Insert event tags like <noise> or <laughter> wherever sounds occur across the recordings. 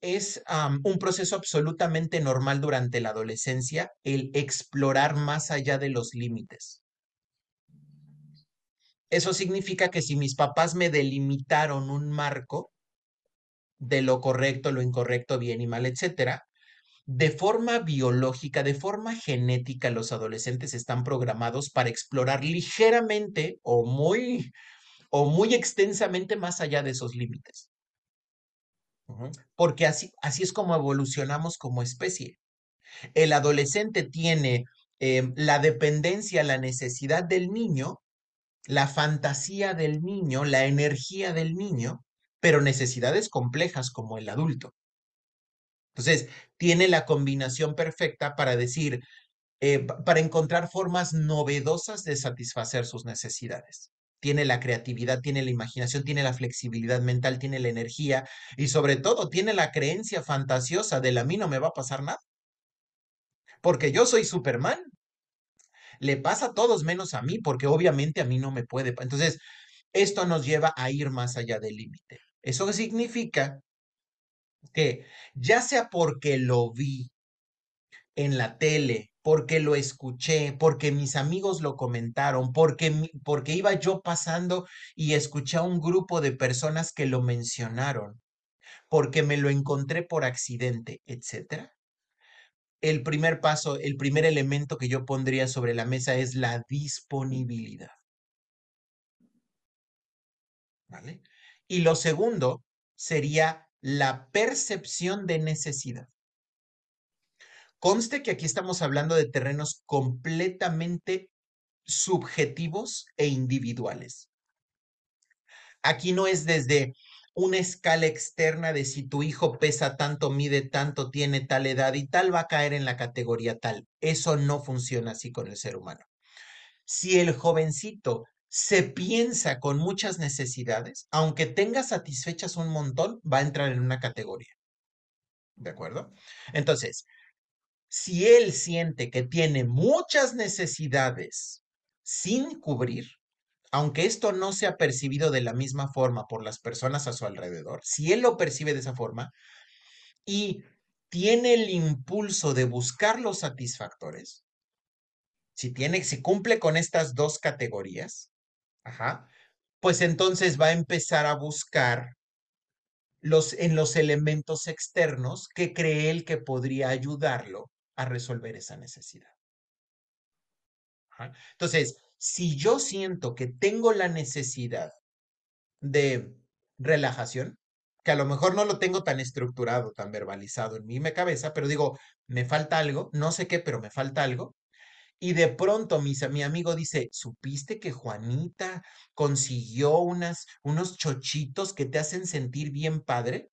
Es, un proceso absolutamente normal durante la adolescencia el explorar más allá de los límites. Eso significa que si mis papás me delimitaron un marco de lo correcto, lo incorrecto, bien y mal, etcétera, de forma biológica, de forma genética, los adolescentes están programados para explorar ligeramente o muy o muy extensamente más allá de esos límites. Porque así, así es como evolucionamos como especie. El adolescente tiene em, la dependencia, la necesidad del niño, la fantasía del niño, la energía del niño, pero necesidades complejas como el adulto. Entonces, tiene la combinación perfecta para decir, eh, para encontrar formas novedosas de satisfacer sus necesidades tiene la creatividad, tiene la imaginación, tiene la flexibilidad mental, tiene la energía y sobre todo tiene la creencia fantasiosa de a mí no me va a pasar nada. Porque yo soy Superman. Le pasa a todos menos a mí, porque obviamente a mí no me puede. Entonces, esto nos lleva a ir más allá del límite. Eso significa que ya sea porque lo vi en la tele, porque lo escuché, porque mis amigos lo comentaron, porque, porque iba yo pasando y escuché a un grupo de personas que lo mencionaron, porque me lo encontré por accidente, etc. El primer paso, el primer elemento que yo pondría sobre la mesa es la disponibilidad. ¿Vale? Y lo segundo sería la percepción de necesidad. Conste que aquí estamos hablando de terrenos completamente subjetivos e individuales. Aquí no es desde una escala externa de si tu hijo pesa tanto, mide tanto, tiene tal edad y tal, va a caer en la categoría tal. Eso no funciona así con el ser humano. Si el jovencito se piensa con muchas necesidades, aunque tenga satisfechas un montón, va a entrar en una categoría. ¿De acuerdo? Entonces, si él siente que tiene muchas necesidades sin cubrir, aunque esto no sea percibido de la misma forma por las personas a su alrededor, si él lo percibe de esa forma y tiene el impulso de buscar los satisfactores, si tiene, si cumple con estas dos categorías, pues entonces va a empezar a buscar los, en los elementos externos que cree él que podría ayudarlo a resolver esa necesidad. Entonces, si yo siento que tengo la necesidad de relajación, que a lo mejor no lo tengo tan estructurado, tan verbalizado en mi cabeza, pero digo, me falta algo, no sé qué, pero me falta algo. Y de pronto mi, mi amigo dice, ¿supiste que Juanita consiguió unas, unos chochitos que te hacen sentir bien padre?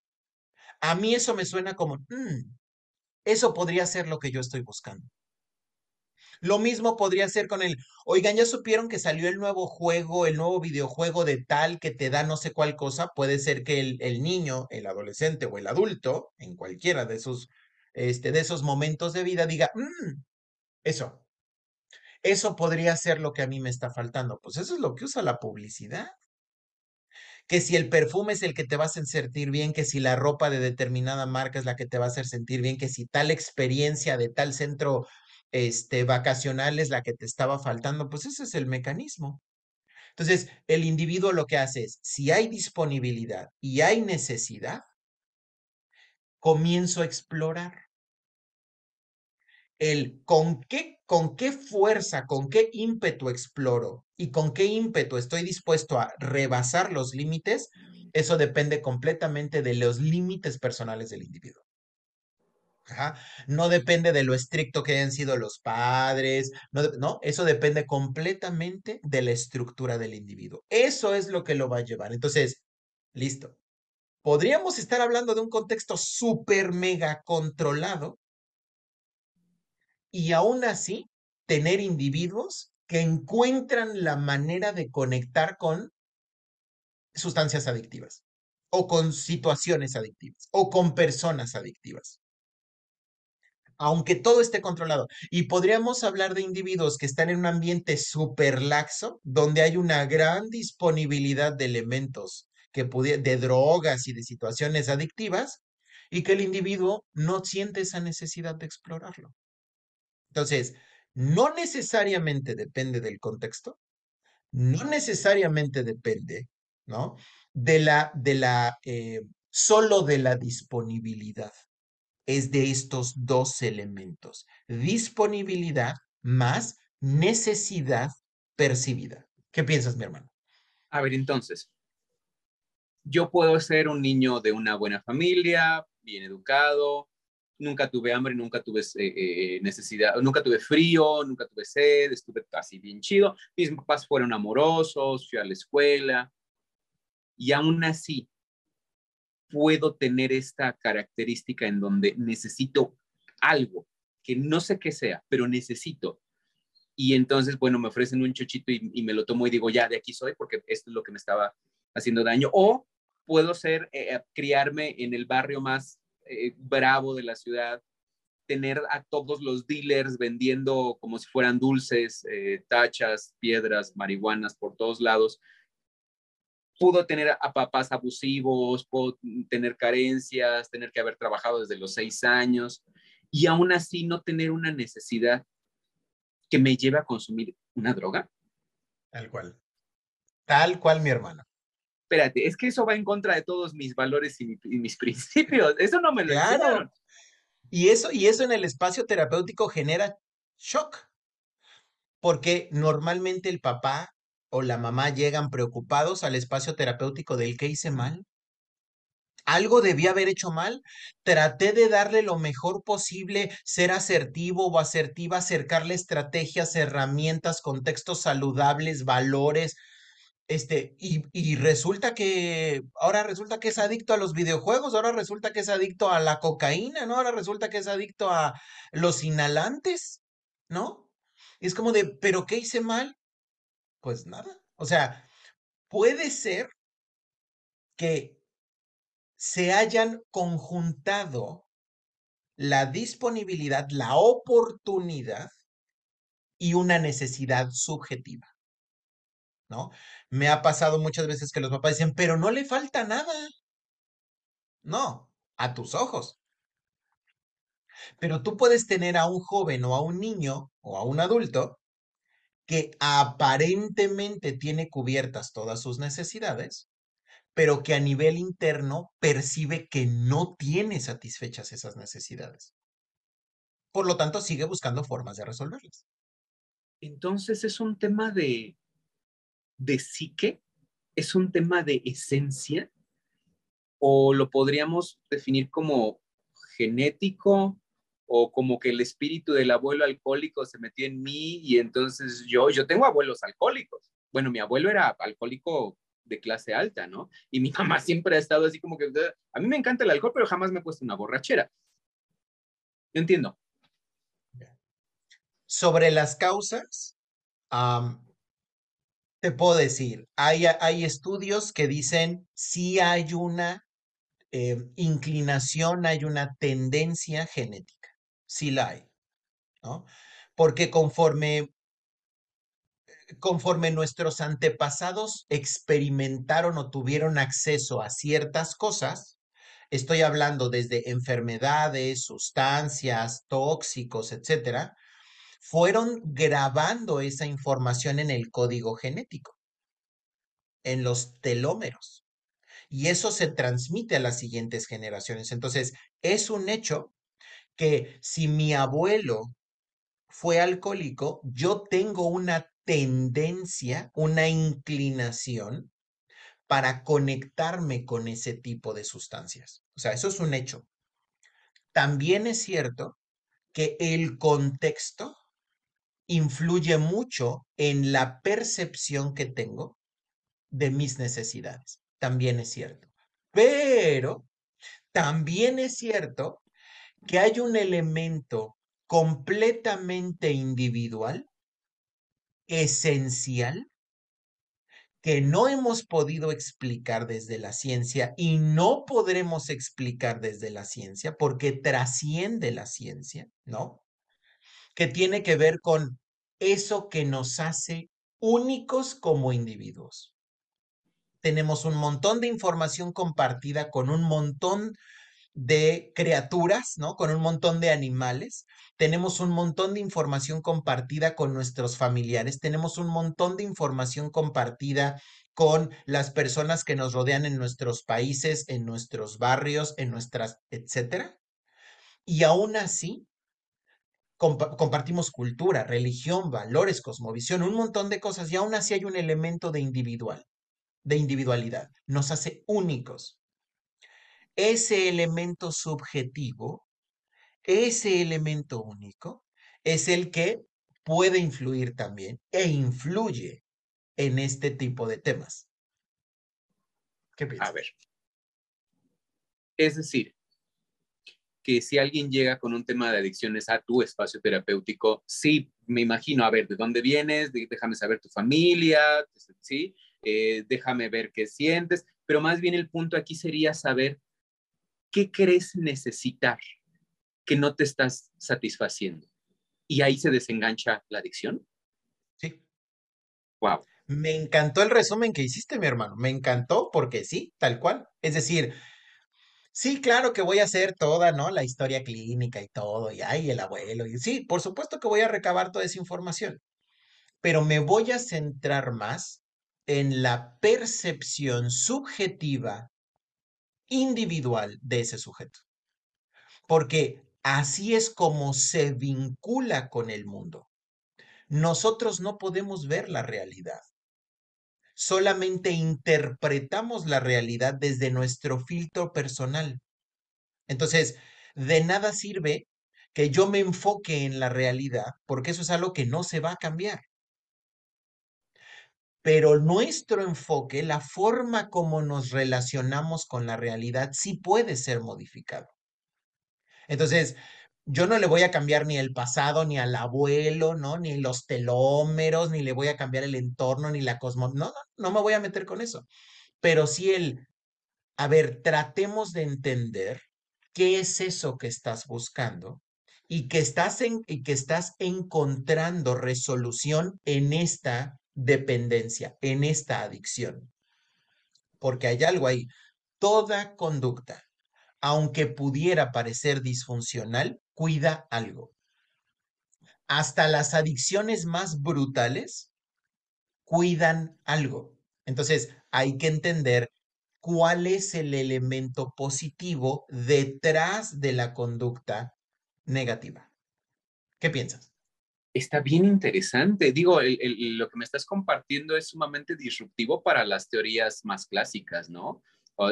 A mí eso me suena como, mm, eso podría ser lo que yo estoy buscando. Lo mismo podría ser con el, oigan, ya supieron que salió el nuevo juego, el nuevo videojuego de tal que te da no sé cuál cosa. Puede ser que el, niño, el adolescente o el adulto, en cualquiera de esos, este, de esos momentos de vida, diga, mm, eso, eso podría ser lo que a mí me está faltando. Pues eso es lo que usa la publicidad que si el perfume es el que te va a hacer sentir bien, que si la ropa de determinada marca es la que te va a hacer sentir bien, que si tal experiencia de tal centro este, vacacional es la que te estaba faltando, pues ese es el mecanismo. Entonces, el individuo lo que hace es, si hay disponibilidad y hay necesidad, comienzo a explorar el con qué, con qué fuerza, con qué ímpetu exploro y con qué ímpetu estoy dispuesto a rebasar los límites, eso depende completamente de los límites personales del individuo. No depende de lo estricto que hayan sido los padres, no, no, eso depende completamente de la estructura del individuo. Eso es lo que lo va a llevar. Entonces, listo. Podríamos estar hablando de un contexto súper mega controlado y aún así tener individuos que encuentran la manera de conectar con sustancias adictivas o con situaciones adictivas o con personas adictivas. Aunque todo esté controlado. Y podríamos hablar de individuos que están en un ambiente súper laxo, donde hay una gran disponibilidad de elementos que de drogas y de situaciones adictivas, y que el individuo no siente esa necesidad de explorarlo. Entonces, no necesariamente depende del contexto, no necesariamente depende, ¿no? De la, de la, eh, solo de la disponibilidad. Es de estos dos elementos, disponibilidad más necesidad percibida. ¿Qué piensas, mi hermano? A ver, entonces, yo puedo ser un niño de una buena familia, bien educado, nunca tuve hambre, nunca tuve eh, eh, necesidad, nunca tuve frío, nunca tuve sed, estuve casi bien chido. Mis papás fueron amorosos, fui a la escuela y aún así puedo tener esta característica en donde necesito algo que no sé qué sea, pero necesito. Y entonces, bueno, me ofrecen un chochito y, me lo tomo y digo, ya, de aquí soy, porque esto es lo que me estaba haciendo daño. O puedo ser, eh, criarme en el barrio más eh, bravo de la ciudad, tener a todos los dealers vendiendo como si fueran dulces, eh, tachas, piedras, marihuanas por todos lados. Pudo tener a papás abusivos, puedo tener carencias, tener que haber trabajado desde los seis años y aún así no tener una necesidad que me lleve a consumir una droga. Tal cual. Tal cual, mi hermano espérate, es que eso va en contra de todos mis valores y, mis <laughs> principios. Eso no me lo claro. Y eso, y eso en el espacio terapéutico genera shock, porque normalmente el papá o la mamá llegan preocupados al espacio terapéutico del que hice mal. Algo debía haber hecho mal. Traté de darle lo mejor posible, ser asertivo o asertiva, acercarle estrategias, herramientas, contextos saludables, valores, este, y, resulta que, ahora resulta que es adicto a los videojuegos, ahora resulta que es adicto a la cocaína, ¿no? Ahora resulta que es adicto a los inhalantes, ¿no? Y es como de, ¿pero qué hice mal? Pues nada. O sea, puede ser que se hayan conjuntado la disponibilidad, la oportunidad y una necesidad subjetiva. ¿No? Me ha pasado muchas veces que los papás dicen, pero no le falta nada. No, a tus ojos. Pero tú puedes tener a un joven o a un niño o a un adulto que aparentemente tiene cubiertas todas sus necesidades, pero que a nivel interno percibe que no tiene satisfechas esas necesidades. Por lo tanto, sigue buscando formas de resolverlas. Entonces es un tema de de psique? ¿Es un tema de esencia? ¿O lo podríamos definir como genético? ¿O como que el espíritu del abuelo alcohólico se metió en mí y entonces yo, yo tengo abuelos alcohólicos? Bueno, mi abuelo era alcohólico de clase alta, ¿no? Y mi <laughs> mamá siempre ha estado así como que, a mí me encanta el alcohol, pero jamás me he puesto una borrachera. Entiendo. Sobre las causas, te puedo decir, hay, estudios que dicen si hay una eh, inclinación, hay una tendencia genética, sí la hay, ¿no? Porque conforme, conforme nuestros antepasados experimentaron o tuvieron acceso a ciertas cosas, estoy hablando desde enfermedades, sustancias, tóxicos, etcétera, fueron grabando esa información en el código genético, en los telómeros. Y eso se transmite a las siguientes generaciones. Entonces, es un hecho que si mi abuelo fue alcohólico, yo tengo una tendencia, una inclinación para conectarme con ese tipo de sustancias. O sea, eso es un hecho. También es cierto que el contexto influye mucho en la percepción que tengo de mis necesidades. También es cierto. Pero también es cierto que hay un elemento completamente individual, esencial, que no hemos podido explicar desde la ciencia y no podremos explicar desde la ciencia porque trasciende la ciencia, ¿no? Que tiene que ver con eso que nos hace únicos como individuos. Tenemos un montón de información compartida con un montón de criaturas, ¿no? Con un montón de animales, tenemos un montón de información compartida con nuestros familiares, tenemos un montón de información compartida con las personas que nos rodean en nuestros países, en nuestros barrios, en nuestras, etcétera. Y aún así, compartimos cultura, religión, valores, cosmovisión, un montón de cosas y aún así hay un elemento de individual, de individualidad. Nos hace únicos. Ese elemento subjetivo, ese elemento único, es el que puede influir también e influye en este tipo de temas. ¿Qué piensas? A ver. Es decir, que si alguien llega con un tema de adicciones a tu espacio terapéutico, sí, me imagino, a ver, ¿de dónde vienes? déjame saber tu familia, ¿sí? Eh, déjame ver qué sientes, pero más bien el punto aquí sería saber qué crees necesitar que no te estás satisfaciendo. Y ahí se desengancha la adicción. Sí. Wow. Me encantó el resumen que hiciste, mi hermano. Me encantó porque sí, tal cual. Es decir, Sí, claro que voy a hacer toda, ¿no? La historia clínica y todo, y ay, el abuelo, y sí, por supuesto que voy a recabar toda esa información, pero me voy a centrar más en la percepción subjetiva, individual de ese sujeto, porque así es como se vincula con el mundo. Nosotros no podemos ver la realidad solamente interpretamos la realidad desde nuestro filtro personal. Entonces, de nada sirve que yo me enfoque en la realidad, porque eso es algo que no se va a cambiar. Pero nuestro enfoque, la forma como nos relacionamos con la realidad, sí puede ser modificado. Entonces, yo no le voy a cambiar ni el pasado, ni al abuelo, ¿no? Ni los telómeros, ni le voy a cambiar el entorno, ni la cosmos. No, no, no me voy a meter con eso. Pero sí el, a ver, tratemos de entender qué es eso que estás buscando y que estás, en, y que estás encontrando resolución en esta dependencia, en esta adicción. Porque hay algo ahí. Toda conducta, aunque pudiera parecer disfuncional, cuida algo. Hasta las adicciones más brutales cuidan algo. Entonces, hay que entender cuál es el elemento positivo detrás de la conducta negativa. ¿Qué piensas? Está bien interesante. Digo, lo que me estás compartiendo es sumamente disruptivo para las teorías más clásicas, ¿no?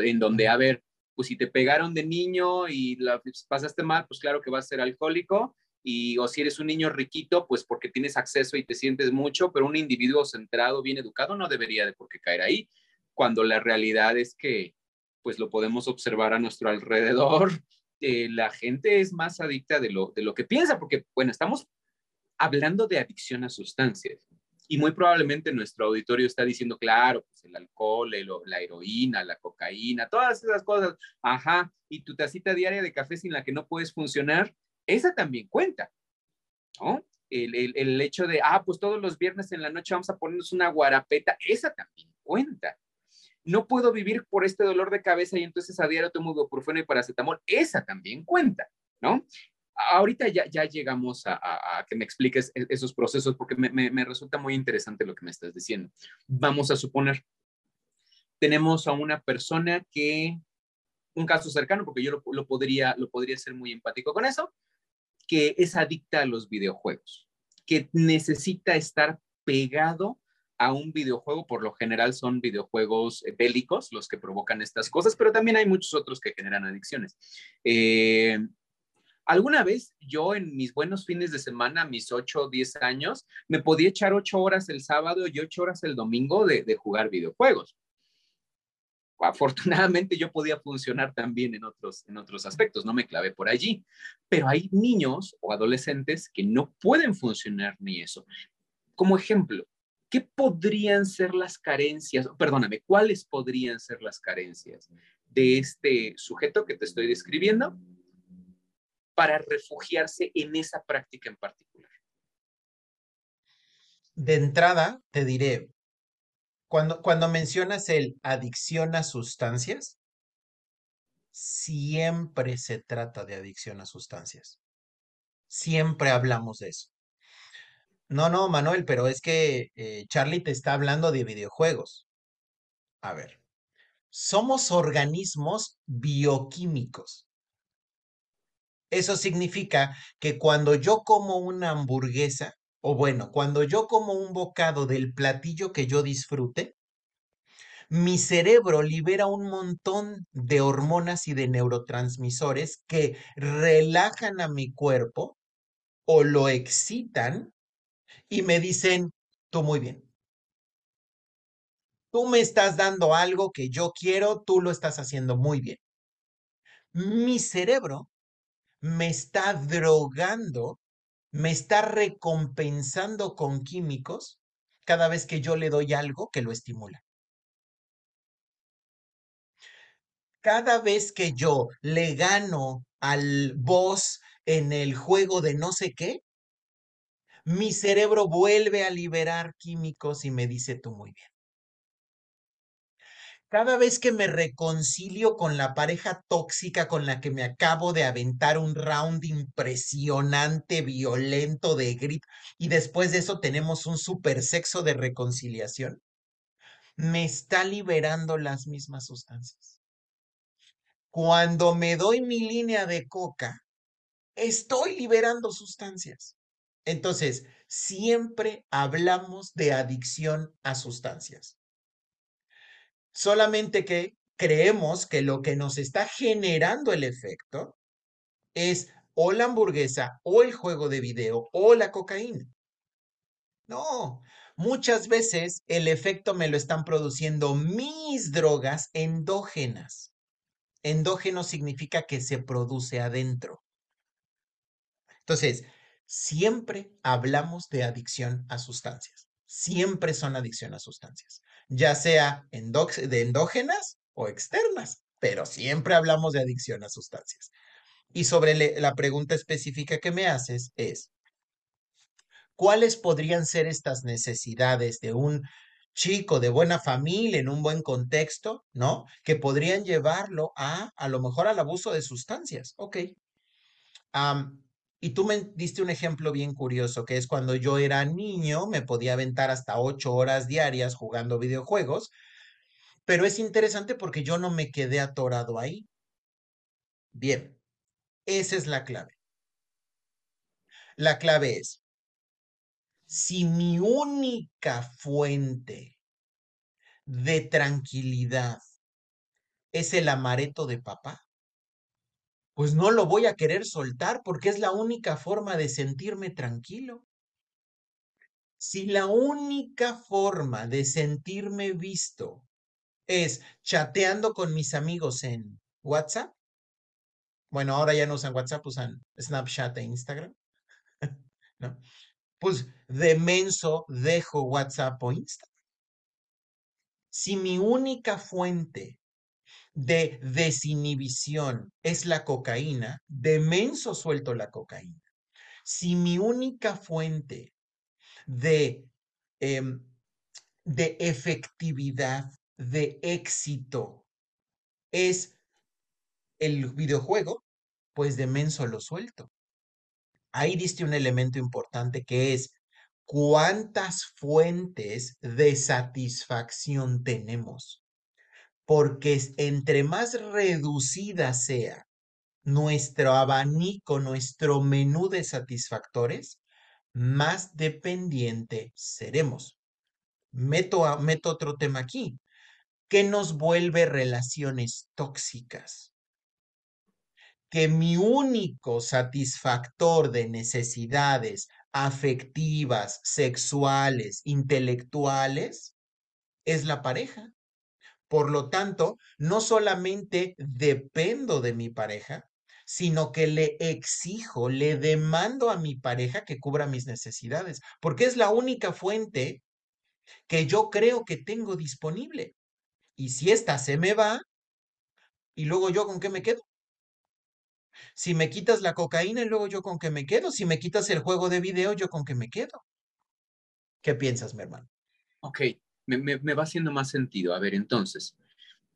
En donde, a ver, pues si te pegaron de niño y la pasaste mal, pues claro que vas a ser alcohólico. Y, o si eres un niño riquito, pues porque tienes acceso y te sientes mucho, pero un individuo centrado, bien educado, no debería de por qué caer ahí, cuando la realidad es que, pues lo podemos observar a nuestro alrededor, <laughs> eh, la gente es más adicta de lo, de lo que piensa, porque, bueno, estamos hablando de adicción a sustancias. Y muy probablemente nuestro auditorio está diciendo, claro, pues el alcohol, la heroína, la cocaína, todas esas cosas. Ajá, y tu tacita diaria de café sin la que no puedes funcionar, esa también cuenta, ¿no? El, el, el, hecho de, ah, pues todos los viernes en la noche vamos a ponernos una guarapeta, esa también cuenta. No puedo vivir por este dolor de cabeza y entonces a diario tomo ibuprofeno y paracetamol, esa también cuenta, ¿no? Ahorita ya, llegamos a, que me expliques e, esos procesos porque me, resulta muy interesante lo que me estás diciendo. Vamos a suponer, tenemos a una persona que, un caso cercano, porque yo lo, podría, lo podría ser muy empático con eso, que es adicta a los videojuegos, que necesita estar pegado a un videojuego, por lo general son videojuegos bélicos los que provocan estas cosas, pero también hay muchos otros que generan adicciones. Eh, Alguna vez yo en mis buenos fines de semana, mis 8 o 10 años, me podía echar 8 horas el sábado y 8 horas el domingo de, jugar videojuegos. Afortunadamente yo podía funcionar también en otros, en otros aspectos, no me clavé por allí, pero hay niños o adolescentes que no pueden funcionar ni eso. Como ejemplo, ¿qué podrían ser las carencias? Perdóname, ¿cuáles podrían ser las carencias de este sujeto que te estoy describiendo para refugiarse en esa práctica en particular? De entrada, te diré, cuando, cuando mencionas el adicción a sustancias, siempre se trata de adicción a sustancias. Siempre hablamos de eso. No, no, Manuel, pero es que eh, Charlie te está hablando de videojuegos. A ver, somos organismos bioquímicos. Eso significa que cuando yo como una hamburguesa, o bueno, cuando yo como un bocado del platillo que yo disfrute, mi cerebro libera un montón de hormonas y de neurotransmisores que relajan a mi cuerpo o lo excitan y me dicen, tú muy bien. Tú me estás dando algo que yo quiero, tú lo estás haciendo muy bien. Mi cerebro me está drogando, me está recompensando con químicos cada vez que yo le doy algo que lo estimula. Cada vez que yo le gano al boss en el juego de no sé qué, mi cerebro vuelve a liberar químicos y me dice tú muy bien. Cada vez que me reconcilio con la pareja tóxica con la que me acabo de aventar un round impresionante, violento de grip, y después de eso tenemos un super sexo de reconciliación, me está liberando las mismas sustancias. Cuando me doy mi línea de coca, estoy liberando sustancias. Entonces, siempre hablamos de adicción a sustancias. Solamente que creemos que lo que nos está generando el efecto es o la hamburguesa o el juego de video o la cocaína. No, muchas veces el efecto me lo están produciendo mis drogas endógenas. Endógeno significa que se produce adentro. Entonces, siempre hablamos de adicción a sustancias. Siempre son adicción a sustancias, ya sea de endógenas o externas, pero siempre hablamos de adicción a sustancias. Y sobre la pregunta específica que me haces es, ¿cuáles podrían ser estas necesidades de un chico de buena familia, en un buen contexto, ¿no? Que podrían llevarlo a, a lo mejor al abuso de sustancias. Ok. Y tú me diste un ejemplo bien curioso, que es cuando yo era niño, me podía aventar hasta ocho horas diarias jugando videojuegos, pero es interesante porque yo no me quedé atorado ahí. Bien, esa es la clave. La clave es, si mi única fuente de tranquilidad es el amareto de papá, pues no lo voy a querer soltar porque es la única forma de sentirme tranquilo. Si la única forma de sentirme visto es chateando con mis amigos en WhatsApp, bueno, ahora ya no usan WhatsApp, usan Snapchat e Instagram, <laughs> ¿no? pues de menso dejo WhatsApp o Instagram. Si mi única fuente de desinhibición es la cocaína, de menso suelto la cocaína. Si mi única fuente de, em, de efectividad, de éxito, es el videojuego, pues de menso lo suelto ahí diste un elemento importante que es cuántas fuentes de satisfacción tenemos. Porque entre más reducida sea nuestro abanico, nuestro menú de satisfactores, más dependiente seremos. Meto, otro tema aquí. ¿Qué nos vuelve relaciones tóxicas? que mi único satisfactor de necesidades afectivas, sexuales, intelectuales, es la pareja. Por lo tanto, no solamente dependo de mi pareja, sino que le exijo, le demando a mi pareja que cubra mis necesidades, porque es la única fuente que yo creo que tengo disponible. Y si esta se me va, ¿y luego yo con qué me quedo? Si me quitas la cocaína, y luego yo con qué me quedo. Si me quitas el juego de video, yo con qué me quedo. ¿Qué piensas, mi hermano? Ok, me, va haciendo más sentido. A ver, entonces,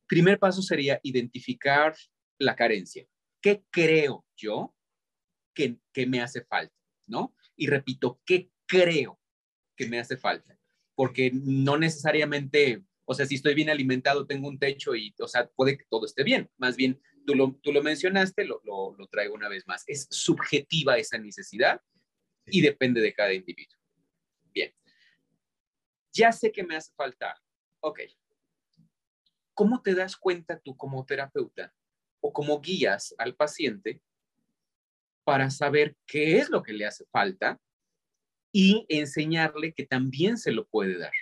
primer paso sería identificar la carencia. ¿Qué creo yo que, que me hace falta? ¿No? Y repito, ¿qué creo que me hace falta? Porque no necesariamente, o sea, si estoy bien alimentado, tengo un techo y, o sea, puede que todo esté bien. Más bien, tú lo, tú lo mencionaste, lo, lo, lo traigo una vez más. Es subjetiva esa necesidad y depende de cada individuo. Ya sé que me hace falta. Ok. ¿Cómo te das cuenta tú como terapeuta o como guías al paciente para saber qué es lo que le hace falta y enseñarle que también se lo puede dar?